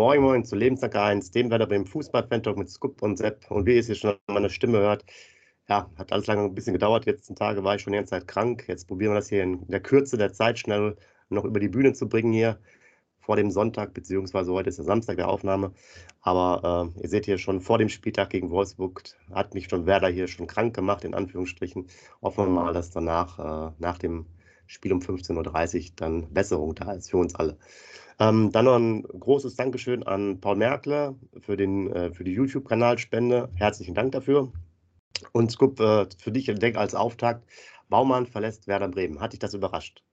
Moin Moin zu Lebenstag 1, dem Werder beim Fußball-Fan-Talk mit Scoop und Sepp. Und wie ihr es hier schon meine Stimme hört, ja, hat alles lange ein bisschen gedauert. Die letzten Tage war ich schon die ganze Zeit krank. Jetzt probieren wir das hier in der Kürze der Zeit schnell noch über die Bühne zu bringen hier vor dem Sonntag, beziehungsweise heute ist der Samstag der Aufnahme. Aber äh, ihr seht hier schon vor dem Spieltag gegen Wolfsburg hat mich schon Werder hier schon krank gemacht, in Anführungsstrichen. Hoffen wir mal, dass danach, äh, nach dem Spiel um 15.30 Uhr dann Besserung da ist für uns alle. Ähm, dann noch ein großes Dankeschön an Paul Merkle für, den, äh, für die YouTube-Kanalspende. Herzlichen Dank dafür. Und Scoop, äh, für dich denk als Auftakt, Baumann verlässt Werder Bremen. Hat dich das überrascht?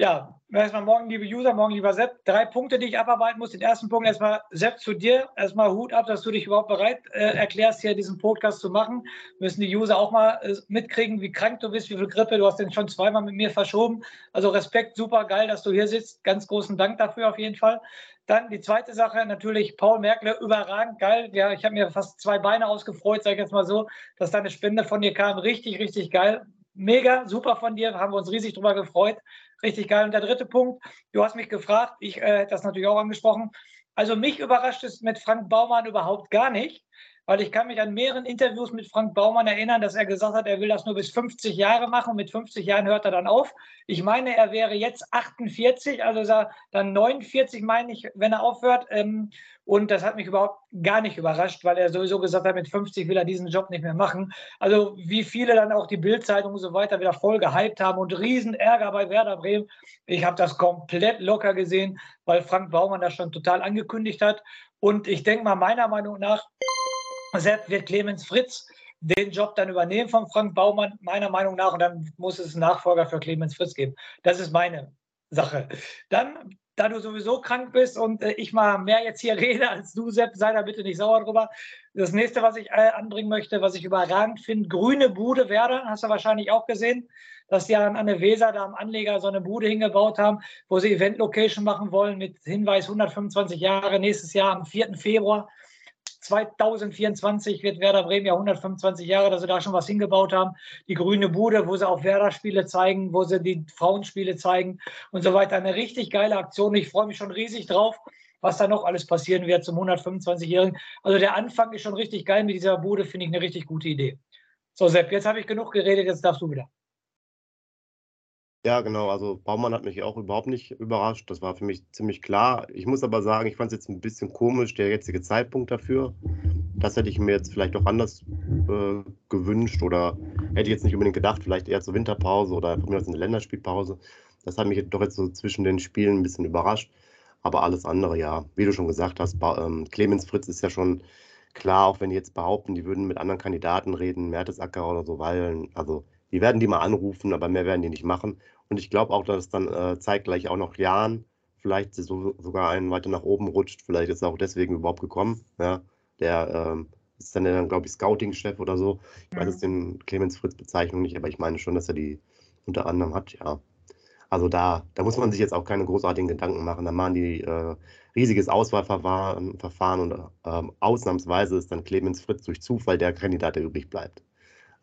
Ja, erstmal morgen, liebe User, morgen, lieber Sepp. Drei Punkte, die ich abarbeiten muss. Den ersten Punkt erstmal, Sepp, zu dir. Erstmal Hut ab, dass du dich überhaupt bereit äh, erklärst, hier diesen Podcast zu machen. Müssen die User auch mal äh, mitkriegen, wie krank du bist, wie viel Grippe. Du hast den schon zweimal mit mir verschoben. Also Respekt, super geil, dass du hier sitzt. Ganz großen Dank dafür auf jeden Fall. Dann die zweite Sache, natürlich Paul Merkle, überragend geil. Ja, ich habe mir fast zwei Beine ausgefreut, sage ich jetzt mal so, dass deine Spende von dir kam. Richtig, richtig geil. Mega, super von dir, haben wir uns riesig drüber gefreut. Richtig geil. Und der dritte Punkt, du hast mich gefragt, ich äh, hätte das natürlich auch angesprochen. Also mich überrascht es mit Frank Baumann überhaupt gar nicht, weil ich kann mich an mehreren Interviews mit Frank Baumann erinnern, dass er gesagt hat, er will das nur bis 50 Jahre machen. Mit 50 Jahren hört er dann auf. Ich meine, er wäre jetzt 48, also dann 49, meine ich, wenn er aufhört. Ähm, und das hat mich überhaupt gar nicht überrascht, weil er sowieso gesagt hat, mit 50 will er diesen Job nicht mehr machen. Also wie viele dann auch die Bildzeitung und so weiter wieder voll gehypt haben und riesen Ärger bei Werder Bremen. Ich habe das komplett locker gesehen, weil Frank Baumann das schon total angekündigt hat. Und ich denke mal, meiner Meinung nach, Sepp wird Clemens Fritz den Job dann übernehmen von Frank Baumann, meiner Meinung nach. Und dann muss es einen Nachfolger für Clemens Fritz geben. Das ist meine Sache. Dann da du sowieso krank bist und äh, ich mal mehr jetzt hier rede als du, Sepp, sei da bitte nicht sauer drüber. Das nächste, was ich äh, anbringen möchte, was ich überragend finde, grüne Bude Werder, hast du wahrscheinlich auch gesehen, dass die an, an der Weser da am Anleger so eine Bude hingebaut haben, wo sie Event-Location machen wollen mit Hinweis 125 Jahre nächstes Jahr am 4. Februar. 2024 wird Werder Bremen ja 125 Jahre, dass sie da schon was hingebaut haben. Die grüne Bude, wo sie auch Werder-Spiele zeigen, wo sie die Frauenspiele zeigen und so weiter. Eine richtig geile Aktion. Ich freue mich schon riesig drauf, was da noch alles passieren wird zum 125-Jährigen. Also der Anfang ist schon richtig geil mit dieser Bude, finde ich eine richtig gute Idee. So, Sepp, jetzt habe ich genug geredet, jetzt darfst du wieder. Ja, genau. Also Baumann hat mich auch überhaupt nicht überrascht. Das war für mich ziemlich klar. Ich muss aber sagen, ich fand es jetzt ein bisschen komisch, der jetzige Zeitpunkt dafür. Das hätte ich mir jetzt vielleicht auch anders äh, gewünscht oder hätte ich jetzt nicht unbedingt gedacht, vielleicht eher zur Winterpause oder von mir aus eine Länderspielpause. Das hat mich doch jetzt so zwischen den Spielen ein bisschen überrascht. Aber alles andere, ja, wie du schon gesagt hast, ähm, Clemens Fritz ist ja schon klar, auch wenn die jetzt behaupten, die würden mit anderen Kandidaten reden, Mertesacker oder so, weil, also die werden die mal anrufen, aber mehr werden die nicht machen. Und ich glaube auch, dass es dann äh, zeitgleich auch noch Jahren vielleicht so, sogar einen weiter nach oben rutscht. Vielleicht ist er auch deswegen überhaupt gekommen. Ja. Der ähm, ist dann, dann glaube ich, Scouting-Chef oder so. Ich weiß jetzt den Clemens Fritz-Bezeichnung nicht, aber ich meine schon, dass er die unter anderem hat, ja. Also da, da muss man sich jetzt auch keine großartigen Gedanken machen. Da machen die äh, riesiges Auswahlverfahren Verfahren und ähm, ausnahmsweise ist dann Clemens Fritz durch Zufall der Kandidat, der übrig bleibt.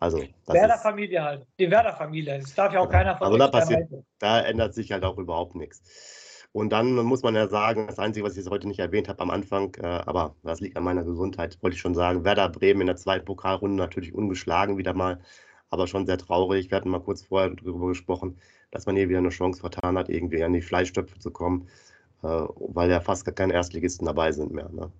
Also, Werder-Familie halt. Die Werder-Familie. Das darf ja auch keiner von Also da passiert, da ändert sich halt auch überhaupt nichts. Und dann muss man ja sagen, das Einzige, was ich jetzt heute nicht erwähnt habe am Anfang, äh, aber das liegt an meiner Gesundheit, wollte ich schon sagen, Werder Bremen in der zweiten Pokalrunde natürlich ungeschlagen wieder mal, aber schon sehr traurig. Wir hatten mal kurz vorher darüber gesprochen, dass man hier wieder eine Chance vertan hat, irgendwie an die Fleischstöpfe zu kommen, äh, weil ja fast gar keine Erstligisten dabei sind mehr. Ne?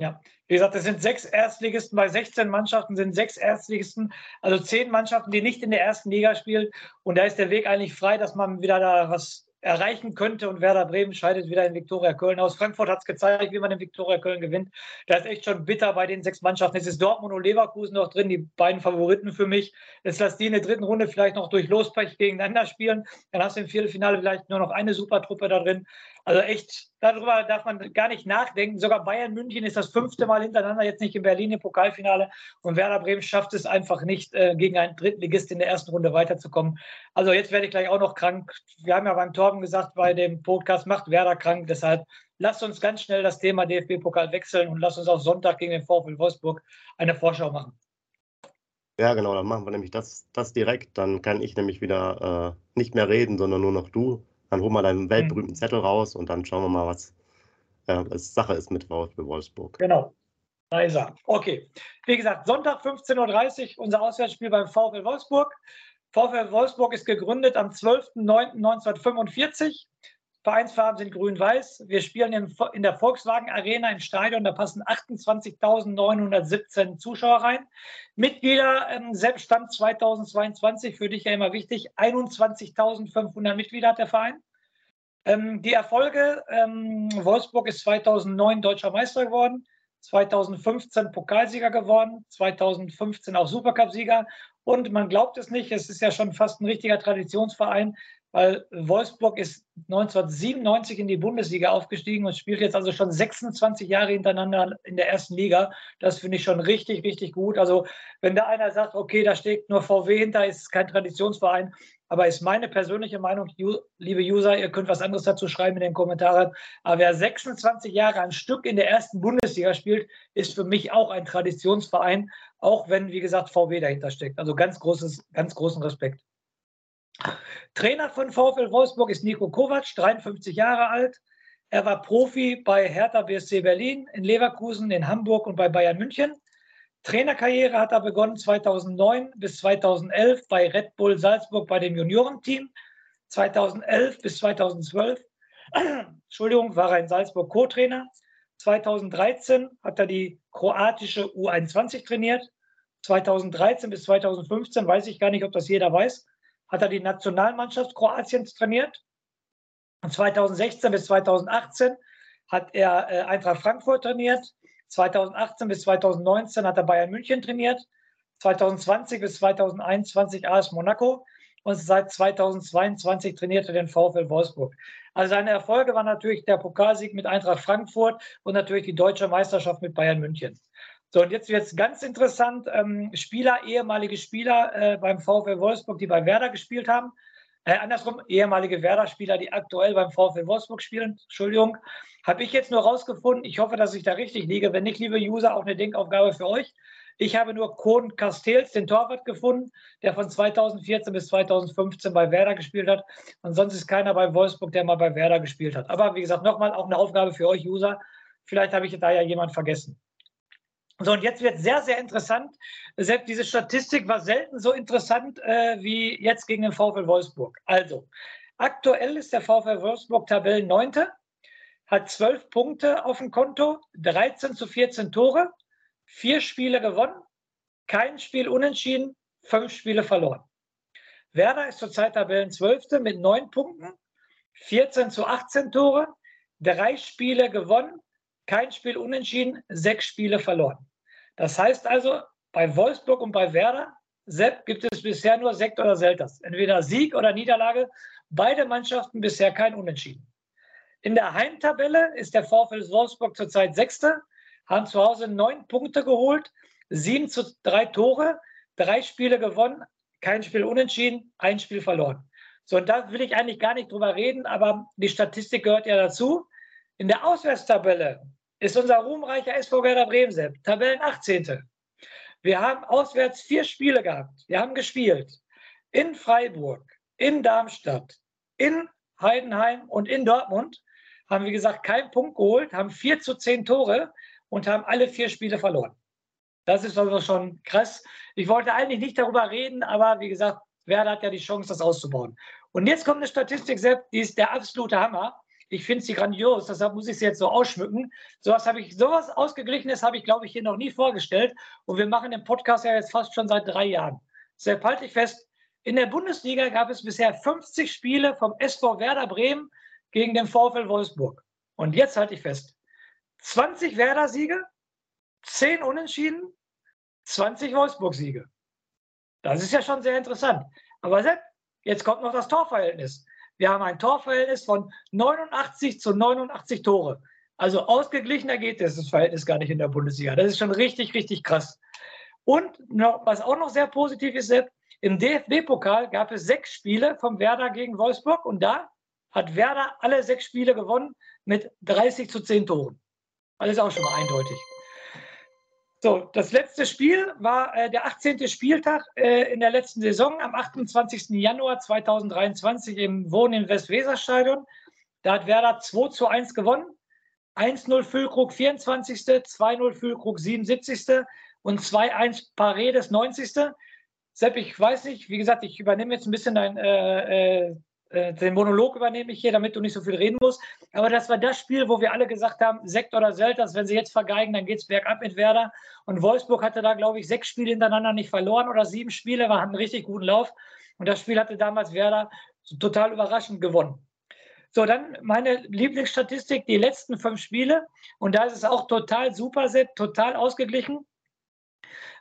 Ja, wie gesagt, es sind sechs Erstligisten, bei 16 Mannschaften sind sechs Erstligisten, also zehn Mannschaften, die nicht in der ersten Liga spielen. Und da ist der Weg eigentlich frei, dass man wieder da was erreichen könnte. Und Werder Bremen scheidet wieder in Viktoria Köln aus. Frankfurt hat es gezeigt, wie man in Viktoria Köln gewinnt. Da ist echt schon bitter bei den sechs Mannschaften. Es ist Dortmund und Leverkusen noch drin, die beiden Favoriten für mich. Jetzt lass die in der dritten Runde vielleicht noch durch Lospech gegeneinander spielen. Dann hast du im Viertelfinale vielleicht nur noch eine Supertruppe da drin. Also echt, darüber darf man gar nicht nachdenken. Sogar Bayern München ist das fünfte Mal hintereinander jetzt nicht in Berlin im Pokalfinale. Und Werder Bremen schafft es einfach nicht, äh, gegen einen Drittligist in der ersten Runde weiterzukommen. Also jetzt werde ich gleich auch noch krank. Wir haben ja beim Torben gesagt, bei dem Podcast macht Werder krank. Deshalb lasst uns ganz schnell das Thema DFB-Pokal wechseln und lasst uns auf Sonntag gegen den VfL Wolfsburg eine Vorschau machen. Ja, genau, dann machen wir nämlich das, das direkt. Dann kann ich nämlich wieder äh, nicht mehr reden, sondern nur noch du. Dann hol mal deinen weltberühmten mhm. Zettel raus und dann schauen wir mal, was es Sache ist mit VfB Wolfsburg. Genau. Da ist er. Okay. Wie gesagt, Sonntag 15.30 Uhr unser Auswärtsspiel beim VfL Wolfsburg. VfL Wolfsburg ist gegründet am 12.09.1945. Vereinsfarben sind grün-weiß. Wir spielen in, der Volkswagen Arena im Stadion. Da passen 28.917 Zuschauer rein. Mitglieder, ähm, selbst Stand 2022, für dich ja immer wichtig, 21.500 Mitglieder hat der Verein. Ähm, die Erfolge, ähm, Wolfsburg ist 2009 deutscher Meister geworden, 2015 Pokalsieger geworden, 2015 auch Supercup-Sieger. Und man glaubt es nicht, es ist ja schon fast ein richtiger Traditionsverein weil Wolfsburg ist 1997 in die Bundesliga aufgestiegen und spielt jetzt also schon 26 Jahre hintereinander in der ersten Liga. Das finde ich schon richtig, richtig gut. Also wenn da einer sagt, okay, da steht nur VW hinter, ist kein Traditionsverein, aber ist meine persönliche Meinung, liebe User, ihr könnt was anderes dazu schreiben in den Kommentaren. Aber wer 26 Jahre ein Stück in der ersten Bundesliga spielt, ist für mich auch ein Traditionsverein, auch wenn, wie gesagt, VW dahinter steckt. Also ganz großes, ganz großen Respekt. Trainer von VfL Wolfsburg ist Nico Kovac, 53 Jahre alt. Er war Profi bei Hertha BSC Berlin, in Leverkusen, in Hamburg und bei Bayern München. Trainerkarriere hat er begonnen 2009 bis 2011 bei Red Bull Salzburg bei dem Juniorenteam. 2011 bis 2012 Entschuldigung, war er in Salzburg Co-Trainer. 2013 hat er die kroatische U21 trainiert. 2013 bis 2015 weiß ich gar nicht, ob das jeder weiß hat er die Nationalmannschaft Kroatiens trainiert. Und 2016 bis 2018 hat er äh, Eintracht Frankfurt trainiert. 2018 bis 2019 hat er Bayern München trainiert. 2020 bis 2021 AS Monaco und seit 2022 trainiert er den VfL Wolfsburg. Also seine Erfolge waren natürlich der Pokalsieg mit Eintracht Frankfurt und natürlich die deutsche Meisterschaft mit Bayern München. So, und jetzt wird es ganz interessant. Ähm, Spieler, ehemalige Spieler äh, beim VfL Wolfsburg, die bei Werder gespielt haben. Äh, andersrum, ehemalige Werder-Spieler, die aktuell beim VfL Wolfsburg spielen. Entschuldigung. Habe ich jetzt nur rausgefunden. Ich hoffe, dass ich da richtig liege. Wenn nicht, liebe User, auch eine Denkaufgabe für euch. Ich habe nur Kohn Castells, den Torwart, gefunden, der von 2014 bis 2015 bei Werder gespielt hat. Und sonst ist keiner bei Wolfsburg, der mal bei Werder gespielt hat. Aber wie gesagt, nochmal auch eine Aufgabe für euch User. Vielleicht habe ich da ja jemand vergessen. So, und jetzt wird sehr, sehr interessant. Selbst diese Statistik war selten so interessant äh, wie jetzt gegen den VfL Wolfsburg. Also, aktuell ist der VfL Wolfsburg Tabellenneunte, hat zwölf Punkte auf dem Konto, 13 zu 14 Tore, vier Spiele gewonnen, kein Spiel unentschieden, fünf Spiele verloren. Werder ist zurzeit Tabellenzwölfte mit neun Punkten, 14 zu 18 Tore, drei Spiele gewonnen, kein Spiel unentschieden, sechs Spiele verloren. Das heißt also, bei Wolfsburg und bei Werder Sepp, gibt es bisher nur Sekt oder Selters. Entweder Sieg oder Niederlage. Beide Mannschaften bisher kein Unentschieden. In der Heimtabelle ist der VfL Wolfsburg zurzeit Sechste, haben zu Hause neun Punkte geholt, sieben zu drei Tore, drei Spiele gewonnen, kein Spiel unentschieden, ein Spiel verloren. So, und da will ich eigentlich gar nicht drüber reden, aber die Statistik gehört ja dazu. In der Auswärtstabelle ist unser ruhmreicher SV Werder Bremen, Tabellen 18. Wir haben auswärts vier Spiele gehabt. Wir haben gespielt in Freiburg, in Darmstadt, in Heidenheim und in Dortmund. Haben, wie gesagt, keinen Punkt geholt, haben vier zu zehn Tore und haben alle vier Spiele verloren. Das ist also schon krass. Ich wollte eigentlich nicht darüber reden, aber wie gesagt, Werder hat ja die Chance, das auszubauen. Und jetzt kommt eine Statistik, Sepp, die ist der absolute Hammer. Ich finde sie grandios, deshalb muss ich sie jetzt so ausschmücken. Sowas habe ich, sowas Ausgeglichenes habe ich, glaube ich, hier noch nie vorgestellt. Und wir machen den Podcast ja jetzt fast schon seit drei Jahren. Deshalb halte ich fest, in der Bundesliga gab es bisher 50 Spiele vom SV Werder Bremen gegen den VfL Wolfsburg. Und jetzt halte ich fest, 20 Werder-Siege, 10 Unentschieden, 20 Wolfsburg-Siege. Das ist ja schon sehr interessant. Aber jetzt kommt noch das Torverhältnis. Wir haben ein Torverhältnis von 89 zu 89 Tore. Also ausgeglichener geht das Verhältnis gar nicht in der Bundesliga. Das ist schon richtig, richtig krass. Und noch, was auch noch sehr positiv ist, im DFB-Pokal gab es sechs Spiele vom Werder gegen Wolfsburg und da hat Werder alle sechs Spiele gewonnen mit 30 zu 10 Toren. Alles auch schon mal eindeutig. So, das letzte Spiel war äh, der 18. Spieltag äh, in der letzten Saison am 28. Januar 2023 im Wohnen im Westweserstadion. Da hat Werder 2 zu 1 gewonnen. 1-0 Füllkrug 24., 2-0 Füllkrug 77. und 2-1 Paredes 90. Sepp, ich weiß nicht, wie gesagt, ich übernehme jetzt ein bisschen dein, äh, äh, den Monolog übernehme ich hier, damit du nicht so viel reden musst. Aber das war das Spiel, wo wir alle gesagt haben, Sekt oder Selters, wenn sie jetzt vergeigen, dann geht es bergab mit Werder. Und Wolfsburg hatte da, glaube ich, sechs Spiele hintereinander nicht verloren oder sieben Spiele, war, hatten einen richtig guten Lauf. Und das Spiel hatte damals Werder total überraschend gewonnen. So, dann meine Lieblingsstatistik, die letzten fünf Spiele. Und da ist es auch total super, total ausgeglichen.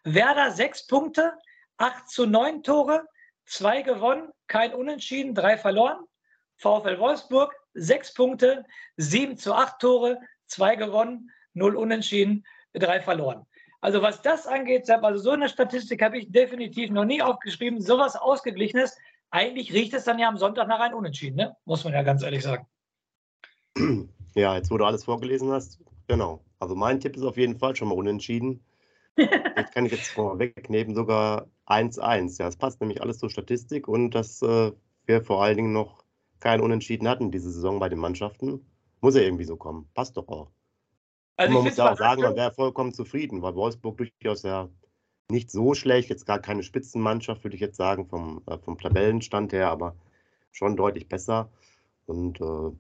Werder sechs Punkte, acht zu neun Tore, zwei gewonnen, kein Unentschieden, drei verloren. VfL Wolfsburg sechs Punkte, sieben zu acht Tore, zwei gewonnen, null Unentschieden, drei verloren. Also was das angeht, also so eine Statistik habe ich definitiv noch nie aufgeschrieben. Sowas Ausgeglichenes eigentlich riecht es dann ja am Sonntag nach einem Unentschieden, ne? muss man ja ganz ehrlich sagen. Ja, jetzt wo du alles vorgelesen hast, genau. Also mein Tipp ist auf jeden Fall schon mal unentschieden. Das kann ich jetzt vorwegnehmen, sogar 1-1. Ja, es passt nämlich alles zur Statistik und dass äh, wir vor allen Dingen noch kein Unentschieden hatten diese Saison bei den Mannschaften. Muss ja irgendwie so kommen. Passt doch auch. Also man muss ja auch sagen, man wäre vollkommen zufrieden, weil Wolfsburg durchaus ja nicht so schlecht, jetzt gar keine Spitzenmannschaft, würde ich jetzt sagen, vom, äh, vom Tabellenstand her, aber schon deutlich besser. Und äh,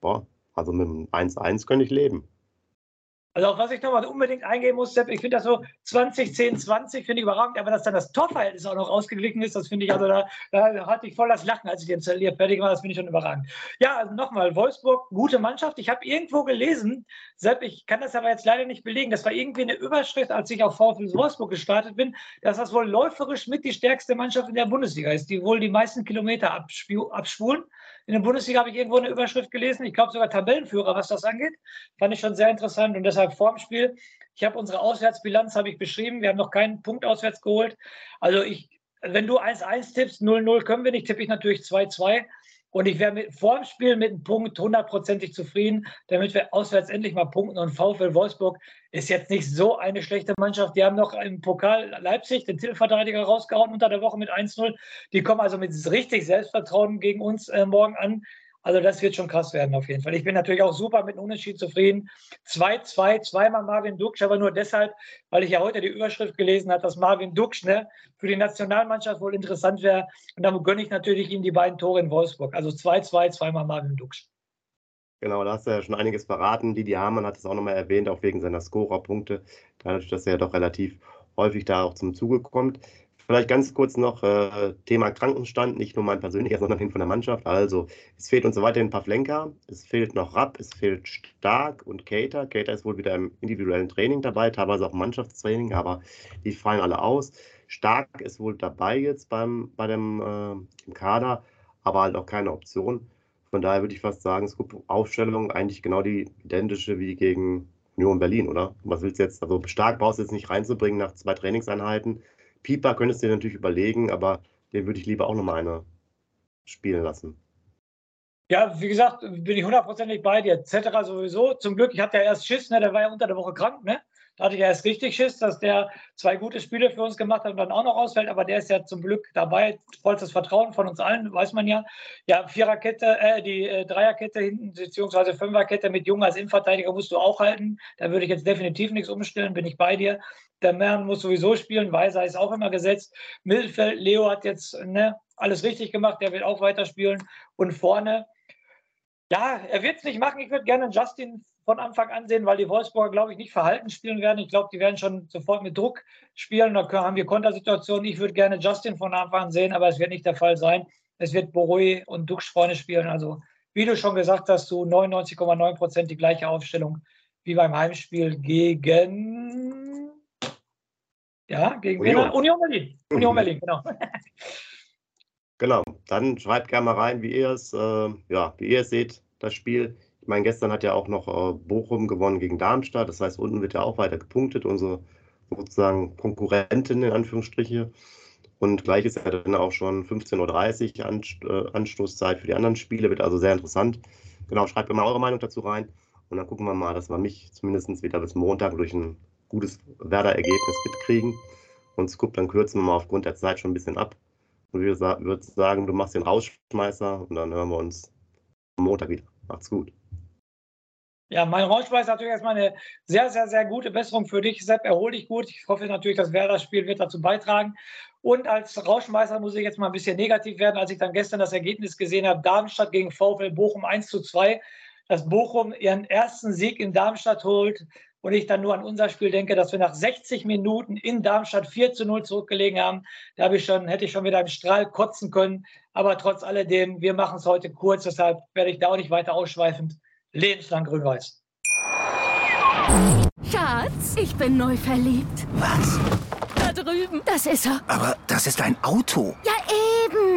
boah, also mit dem 1-1 könnte ich leben. Also auf was ich nochmal unbedingt eingehen muss, Sepp, ich finde das so 20, 10, 20 finde ich überragend, aber dass dann das Torverhältnis auch noch ausgeglichen ist, das finde ich, also da, da, hatte ich voll das Lachen, als ich den installiert fertig war, das finde ich schon überragend. Ja, also nochmal, Wolfsburg, gute Mannschaft. Ich habe irgendwo gelesen, Sepp, ich kann das aber jetzt leider nicht belegen, das war irgendwie eine Überschrift, als ich auf VfL Wolfsburg gestartet bin, dass das wohl läuferisch mit die stärkste Mannschaft in der Bundesliga ist, die wohl die meisten Kilometer abspulen. In der Bundesliga habe ich irgendwo eine Überschrift gelesen, ich glaube sogar Tabellenführer, was das angeht. Fand ich schon sehr interessant und deshalb vorm Spiel. Ich habe unsere Auswärtsbilanz habe ich beschrieben. Wir haben noch keinen Punkt auswärts geholt. Also ich, wenn du 1-1 tippst, 0-0 können wir nicht, tippe ich natürlich 2-2. Und ich wäre vor dem Spiel mit einem Punkt hundertprozentig zufrieden, damit wir auswärts endlich mal punkten. Und VfL Wolfsburg ist jetzt nicht so eine schlechte Mannschaft. Die haben noch im Pokal Leipzig den Titelverteidiger rausgehauen unter der Woche mit 1-0. Die kommen also mit richtig Selbstvertrauen gegen uns äh, morgen an. Also das wird schon krass werden auf jeden Fall. Ich bin natürlich auch super mit dem Unentschieden zufrieden. 2-2, zweimal Marvin Duksch, aber nur deshalb, weil ich ja heute die Überschrift gelesen habe, dass Marvin Duksch ne, für die Nationalmannschaft wohl interessant wäre. Und dann gönne ich natürlich ihm die beiden Tore in Wolfsburg. Also 2-2, zweimal Marvin Duksch. Genau, da hast du ja schon einiges verraten. Didi Hamann hat es auch nochmal erwähnt, auch wegen seiner Scorerpunkte. Dadurch, dass er ja doch relativ häufig da auch zum Zuge kommt. Vielleicht ganz kurz noch äh, Thema Krankenstand, nicht nur mein persönlicher, sondern hin von der Mannschaft. Also, es fehlt uns so weiterhin ein paar Flenker, es fehlt noch Rapp, es fehlt Stark und Cater. Cater ist wohl wieder im individuellen Training dabei, teilweise auch im Mannschaftstraining, aber die fallen alle aus. Stark ist wohl dabei jetzt beim, bei dem äh, im Kader, aber halt auch keine Option. Von daher würde ich fast sagen, es gibt Aufstellung eigentlich genau die identische wie gegen Union Berlin, oder? Was willst du jetzt? Also stark brauchst du jetzt nicht reinzubringen nach zwei Trainingseinheiten. Pieper könntest du dir natürlich überlegen, aber den würde ich lieber auch nochmal eine spielen lassen. Ja, wie gesagt, bin ich hundertprozentig bei dir. Etc. sowieso. Zum Glück, ich hatte ja erst Schiss, ne? der war ja unter der Woche krank, ne? Da hatte ich ja erst richtig Schiss, dass der zwei gute Spiele für uns gemacht hat und dann auch noch ausfällt. Aber der ist ja zum Glück dabei. Vollstes Vertrauen von uns allen, weiß man ja. Ja, Viererkette, äh, die äh, Dreierkette hinten, beziehungsweise Fünferkette mit Jung als Innenverteidiger musst du auch halten. Da würde ich jetzt definitiv nichts umstellen, bin ich bei dir. Der Mann muss sowieso spielen. Weiser ist auch immer gesetzt. Mittelfeld, Leo hat jetzt ne, alles richtig gemacht. Der will auch weiterspielen. Und vorne, ja, er wird es nicht machen. Ich würde gerne Justin von Anfang an sehen, weil die Wolfsburger, glaube ich, nicht verhalten spielen werden. Ich glaube, die werden schon sofort mit Druck spielen. Da haben wir Kontersituationen. Ich würde gerne Justin von Anfang an sehen, aber es wird nicht der Fall sein. Es wird Borui und Dux vorne spielen. Also, wie du schon gesagt hast, zu 99,9 Prozent die gleiche Aufstellung wie beim Heimspiel gegen. Ja, gegen Union, Union Berlin. Union Berlin, genau. Genau, dann schreibt gerne mal rein, wie ihr es, äh, ja, wie ihr es seht, das Spiel. Ich meine, gestern hat ja auch noch äh, Bochum gewonnen gegen Darmstadt. Das heißt, unten wird ja auch weiter gepunktet. Unsere sozusagen Konkurrentin in Anführungsstriche. Und gleich ist ja dann auch schon 15.30 Uhr äh, Anstoßzeit für die anderen Spiele. Wird also sehr interessant. Genau, schreibt mir mal eure Meinung dazu rein. Und dann gucken wir mal, dass wir mich zumindest wieder bis Montag durch ein gutes Werder-Ergebnis mitkriegen. Und Scoop, dann kürzen wir mal aufgrund der Zeit schon ein bisschen ab. Und wir würden sagen, du machst den Rausschmeißer und dann hören wir uns am Montag wieder. Macht's gut. Ja, mein Rauschmeister natürlich erstmal eine sehr, sehr, sehr gute Besserung für dich. Sepp, erhol dich gut. Ich hoffe natürlich, das Werder-Spiel wird dazu beitragen. Und als Rauschmeister muss ich jetzt mal ein bisschen negativ werden, als ich dann gestern das Ergebnis gesehen habe, Darmstadt gegen VfL Bochum 1 zu 2, dass Bochum ihren ersten Sieg in Darmstadt holt und ich dann nur an unser Spiel denke, dass wir nach 60 Minuten in Darmstadt 4 zu 0 zurückgelegen haben. Da habe ich schon, hätte ich schon wieder im Strahl kotzen können. Aber trotz alledem, wir machen es heute kurz, deshalb werde ich da auch nicht weiter ausschweifend lebenslang grün-weiß. Schatz, ich bin neu verliebt. Was? Da drüben. Das ist er. Aber das ist ein Auto. Ja, eben.